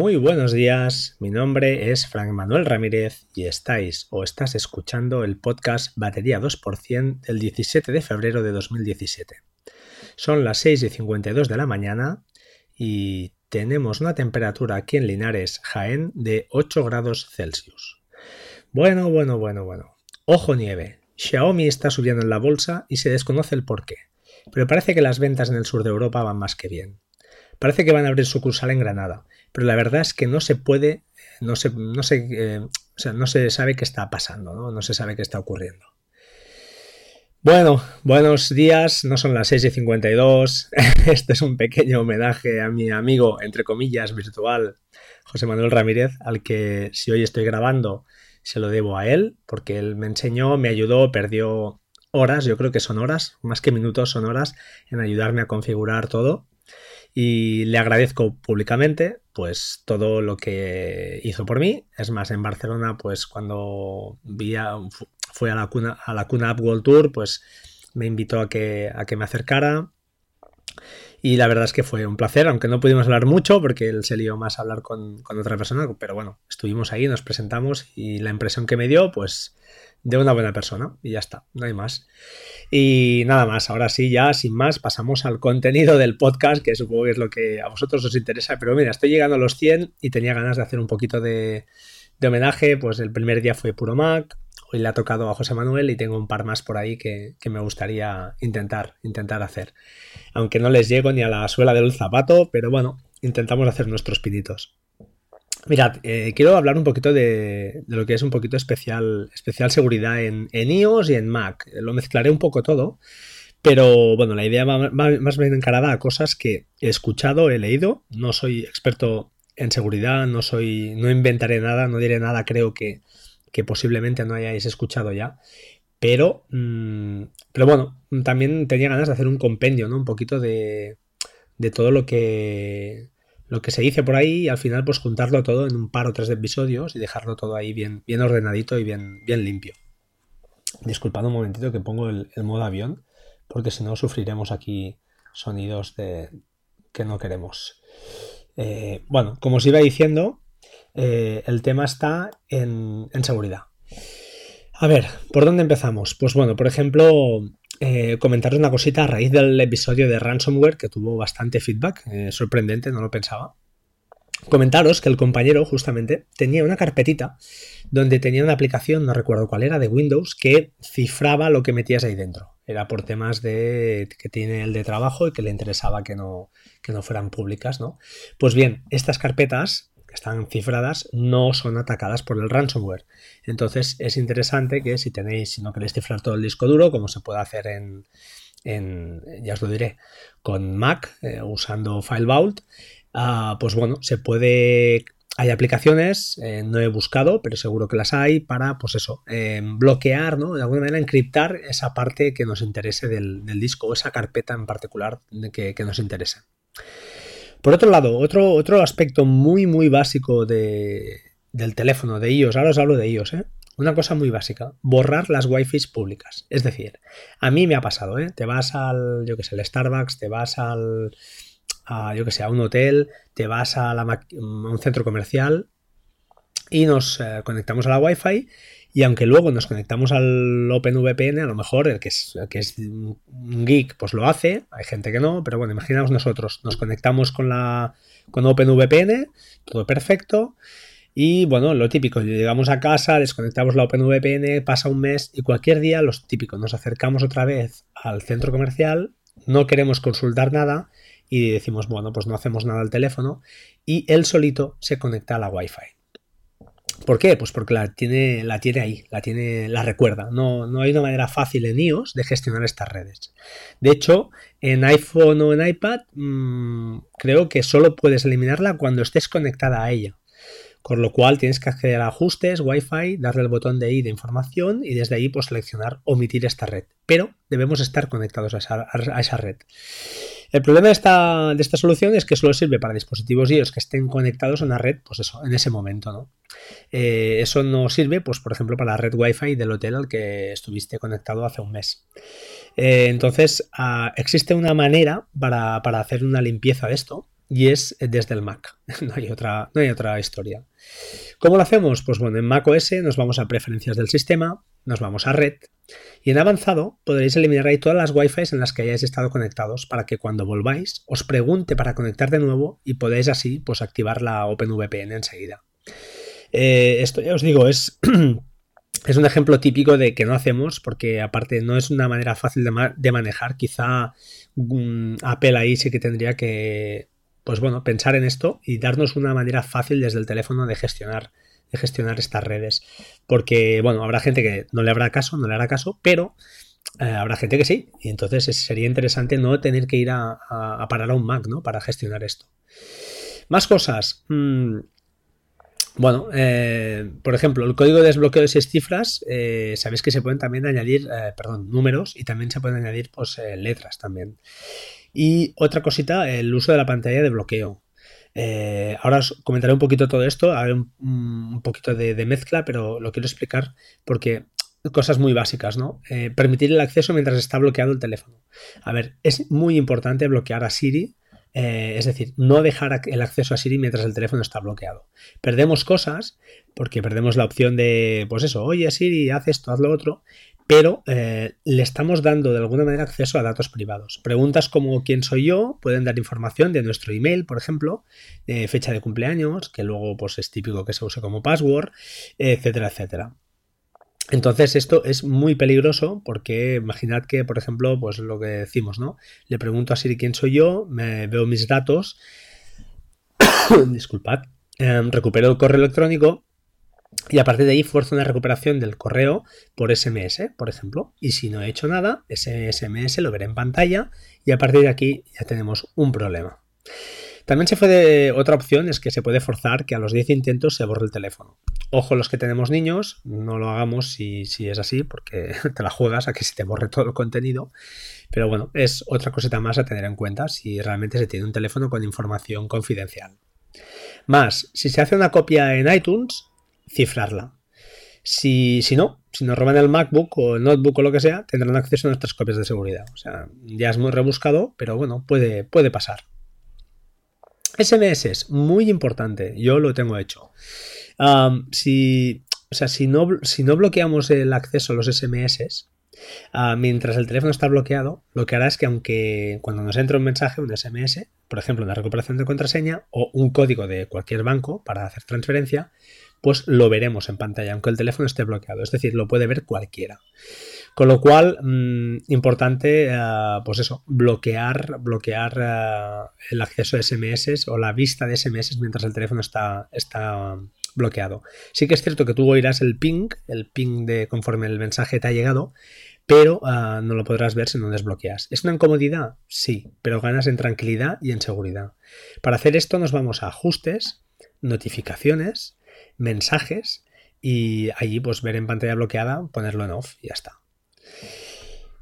Muy buenos días, mi nombre es Frank Manuel Ramírez y estáis o estás escuchando el podcast Batería 2% del 17 de febrero de 2017. Son las 6 y 52 de la mañana y tenemos una temperatura aquí en Linares, Jaén, de 8 grados Celsius. Bueno, bueno, bueno, bueno. Ojo nieve. Xiaomi está subiendo en la bolsa y se desconoce el porqué, pero parece que las ventas en el sur de Europa van más que bien. Parece que van a abrir sucursal en Granada, pero la verdad es que no se puede, no se, no se, eh, o sea, no se sabe qué está pasando, ¿no? no se sabe qué está ocurriendo. Bueno, buenos días, no son las 6 y 52. Este es un pequeño homenaje a mi amigo, entre comillas, virtual, José Manuel Ramírez, al que si hoy estoy grabando se lo debo a él, porque él me enseñó, me ayudó, perdió horas, yo creo que son horas, más que minutos, son horas, en ayudarme a configurar todo y le agradezco públicamente pues todo lo que hizo por mí. Es más, en Barcelona, pues cuando vi fue a la cuna, a la cuna Up World Tour, pues me invitó a que, a que me acercara. Y la verdad es que fue un placer, aunque no pudimos hablar mucho porque él se lió más a hablar con, con otra persona, pero bueno, estuvimos ahí, nos presentamos y la impresión que me dio, pues de una buena persona y ya está, no hay más. Y nada más, ahora sí, ya sin más, pasamos al contenido del podcast, que supongo que es lo que a vosotros os interesa, pero mira, estoy llegando a los 100 y tenía ganas de hacer un poquito de, homenaje, pues el primer día fue puro Mac, hoy le ha tocado a José Manuel y tengo un par más por ahí que, que, me gustaría intentar, intentar hacer. Aunque no les llego ni a la suela del zapato, pero bueno, intentamos hacer nuestros pinitos. Mirad, eh, quiero hablar un poquito de, lo que es un poquito especial, especial seguridad en, iOS y en Mac. Lo mezclaré un poco todo, pero bueno, la idea va, más bien encarada a cosas que he escuchado, he leído. No soy experto en seguridad, no soy, no inventaré nada, no diré nada, creo que, posiblemente no hayáis escuchado ya. Pero, mm, pero bueno, también tenía ganas de hacer un compendio, ¿no? Un poquito de, de todo lo que lo que se dice por ahí y al final pues juntarlo todo en un par o tres episodios y dejarlo todo ahí bien, bien ordenadito y bien, bien limpio. Disculpad un momentito que pongo el, modo avión porque si no sufriremos aquí sonidos de, que no queremos. Eh, bueno, como os iba diciendo, eh, el tema está en, en seguridad. A ver, ¿por dónde empezamos? Pues bueno, por ejemplo, eh, comentaros una cosita a raíz del episodio de ransomware que tuvo bastante feedback, eh, sorprendente, no lo pensaba. Comentaros que el compañero justamente tenía una carpetita donde tenía una aplicación, no recuerdo cuál era, de Windows, que cifraba lo que metías ahí dentro. Era por temas de que tiene el de trabajo y que le interesaba que no, que no fueran públicas, ¿no? Pues bien, estas carpetas están cifradas no son atacadas por el ransomware. Entonces es interesante que si tenéis, si no queréis cifrar todo el disco duro, como se puede hacer en, ya os lo diré, con Mac eh, usando File Vault, ah, pues bueno, se puede hay aplicaciones, eh, no he buscado, pero seguro que las hay para, pues eso, eh, bloquear, ¿no? De alguna manera encriptar esa parte que nos interese del, disco o esa carpeta en particular que, que nos interese. Por otro lado, otro, otro aspecto muy, muy básico de, del teléfono, de iOS, ahora os hablo de iOS, ¿eh? Una cosa muy básica, borrar las wifi públicas. Es decir, a mí me ha pasado, ¿eh? Te vas al, yo que sé, el Starbucks, te vas al, a, yo sé, a un hotel, te vas a, un centro comercial y nos eh, conectamos a la wifi y aunque luego nos conectamos al OpenVPN, a lo mejor el que es, un geek pues lo hace, hay gente que no, pero bueno, imaginamos nosotros, nos conectamos con la con OpenVPN, todo perfecto, y bueno, lo típico, llegamos a casa, desconectamos la OpenVPN, pasa un mes y cualquier día, los típicos, nos acercamos otra vez al centro comercial, no queremos consultar nada y decimos, bueno, pues no hacemos nada al teléfono y él solito se conecta a la Wi-Fi. ¿Por qué? Pues porque la tiene, la tiene ahí, la tiene, la recuerda. No, no hay una manera fácil en iOS de gestionar estas redes. De hecho, en iPhone o en iPad, mmm, creo que solo puedes eliminarla cuando estés conectada a ella. Con lo cual tienes que acceder a ajustes, Wi-Fi, darle el botón de I de información y desde ahí pues, seleccionar omitir esta red. Pero debemos estar conectados a esa, red. El problema de esta, de esta, solución es que solo sirve para dispositivos iOS que estén conectados a una red, pues eso, en ese momento, ¿no? Eh, eso no sirve, pues por ejemplo, para la red Wi-Fi del hotel al que estuviste conectado hace un mes. Eh, entonces, ah, existe una manera para, para hacer una limpieza de esto, y es desde el Mac. No hay otra, no hay otra historia. ¿Cómo lo hacemos? Pues bueno, en Mac OS nos vamos a preferencias del sistema, nos vamos a red y en avanzado podréis eliminar ahí todas las Wi-Fi en las que hayáis estado conectados para que cuando volváis os pregunte para conectar de nuevo y podáis así pues activar la OpenVPN enseguida. Eh, esto ya os digo, es es un ejemplo típico de que no hacemos porque aparte no es una manera fácil de, manejar. Quizá um, Apple ahí sí que tendría que, pues bueno, pensar en esto y darnos una manera fácil desde el teléfono de gestionar, de gestionar estas redes. Porque, bueno, habrá gente que no le habrá caso, no le hará caso, pero eh, habrá gente que sí. Y entonces sería interesante no tener que ir a, parar a un Mac, ¿no? Para gestionar esto. Más cosas. Mm, bueno, eh, por ejemplo, el código de desbloqueo de seis cifras, eh, sabéis que se pueden también añadir, perdón, números y también se pueden añadir pues, letras también. Y otra cosita, el uso de la pantalla de bloqueo. ahora os comentaré un poquito todo esto, a un, un poquito de, mezcla, pero lo quiero explicar porque cosas muy básicas, ¿no? permitir el acceso mientras está bloqueado el teléfono. A ver, es muy importante bloquear a Siri eh, es decir, no dejar el acceso a Siri mientras el teléfono está bloqueado. Perdemos cosas porque perdemos la opción de, pues eso, oye Siri, haz esto, haz lo otro, pero eh, le estamos dando de alguna manera acceso a datos privados. Preguntas como quién soy yo pueden dar información de nuestro email, por ejemplo, fecha de cumpleaños, que luego pues, es típico que se use como password, etcétera, etcétera. Entonces esto es muy peligroso porque imaginad que, por ejemplo, pues lo que decimos, ¿no? Le pregunto a Siri quién soy yo, me veo mis datos, disculpad, em, recupero el correo electrónico y a partir de ahí fuerzo una recuperación del correo por SMS, por ejemplo. Y si no he hecho nada, ese SMS lo veré en pantalla y a partir de aquí ya tenemos un problema. También se puede, otra opción es que se puede forzar que a los 10 intentos se borre el teléfono. Ojo los que tenemos niños, no lo hagamos si, es así, porque te la juegas a que se te borre todo el contenido. Pero bueno, es otra cosita más a tener en cuenta si realmente se tiene un teléfono con información confidencial. Más, si se hace una copia en iTunes, cifrarla. Si, si, no, si nos roban el MacBook o el notebook o lo que sea, tendrán acceso a nuestras copias de seguridad. O sea, ya es muy rebuscado, pero bueno, puede, puede pasar. SMS es muy importante, yo lo tengo hecho. si, o sea, si no, si no bloqueamos el acceso a los SMS, ah, mientras el teléfono está bloqueado, lo que hará es que aunque cuando nos entre un mensaje, un SMS, por ejemplo, una recuperación de contraseña o un código de cualquier banco para hacer transferencia, pues lo veremos en pantalla, aunque el teléfono esté bloqueado. Es decir, lo puede ver cualquiera. Con lo cual, mm, importante, eh, pues eso, bloquear, bloquear eh, el acceso a SMS o la vista de SMS mientras el teléfono está, está bloqueado. Sí que es cierto que tú oirás el ping, el ping de conforme el mensaje te ha llegado, pero eh, no lo podrás ver si no desbloqueas. ¿Es una incomodidad? Sí, pero ganas en tranquilidad y en seguridad. Para hacer esto nos vamos a ajustes, notificaciones, mensajes y allí pues ver en pantalla bloqueada, ponerlo en off y ya está.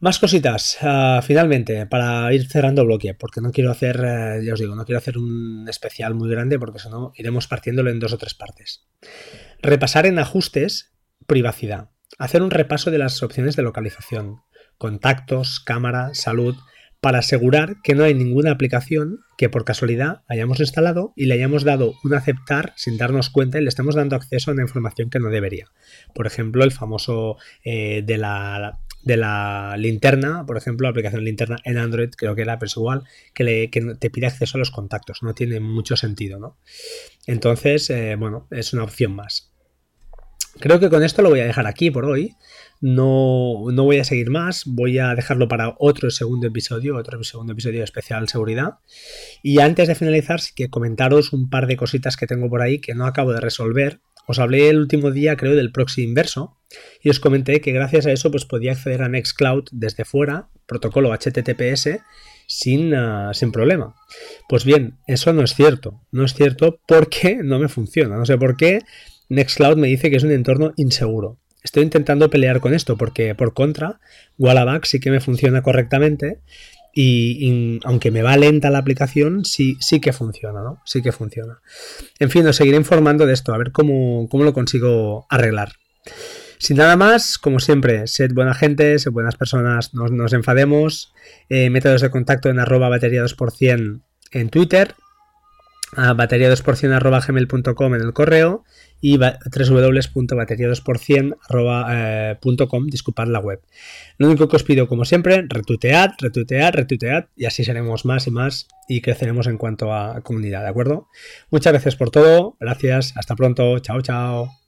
Más cositas, ah, finalmente, para ir cerrando bloque, porque no quiero hacer, eh, ya os digo, no quiero hacer un especial muy grande porque si no iremos partiéndolo en dos o tres partes. Repasar en ajustes, privacidad. Hacer un repaso de las opciones de localización, contactos, cámara, salud, para asegurar que no hay ninguna aplicación que por casualidad hayamos instalado y le hayamos dado un aceptar sin darnos cuenta y le estemos dando acceso a una información que no debería. Por ejemplo, el famoso eh, de, la, de la linterna, por ejemplo, la aplicación linterna en Android, creo que era, pero es igual, que, le, te pide acceso a los contactos. No tiene mucho sentido, ¿no? Entonces, eh, bueno, es una opción más. Creo que con esto lo voy a dejar aquí por hoy. No, no, voy a seguir más, voy a dejarlo para otro segundo episodio, otro segundo episodio especial seguridad. Y antes de finalizar, sí que comentaros un par de cositas que tengo por ahí que no acabo de resolver. Os hablé el último día, creo, del proxy inverso y os comenté que gracias a eso pues, podía acceder a Nextcloud desde fuera, protocolo HTTPS, sin, ah, sin problema. Pues bien, eso no es cierto. No es cierto porque no me funciona. No sé por qué Nextcloud me dice que es un entorno inseguro. Estoy intentando pelear con esto porque por contra, Wallaback sí que me funciona correctamente y, aunque me va lenta la aplicación, sí, sí que funciona, ¿no? Sí que funciona. En fin, os seguiré informando de esto, a ver cómo, lo consigo arreglar. Sin nada más, como siempre, sed buena gente, sed buenas personas, no nos enfademos. Eh, métodos de contacto en arroba batería 2% en Twitter a batería2%.gmail.com en el correo y www.batería2%.com, disculpad la web. Lo único que os pido, como siempre, retuitead, retuitead, retuitead y así seremos más y más y creceremos en cuanto a comunidad, ¿de acuerdo? Muchas gracias por todo, gracias, hasta pronto, chao, chao.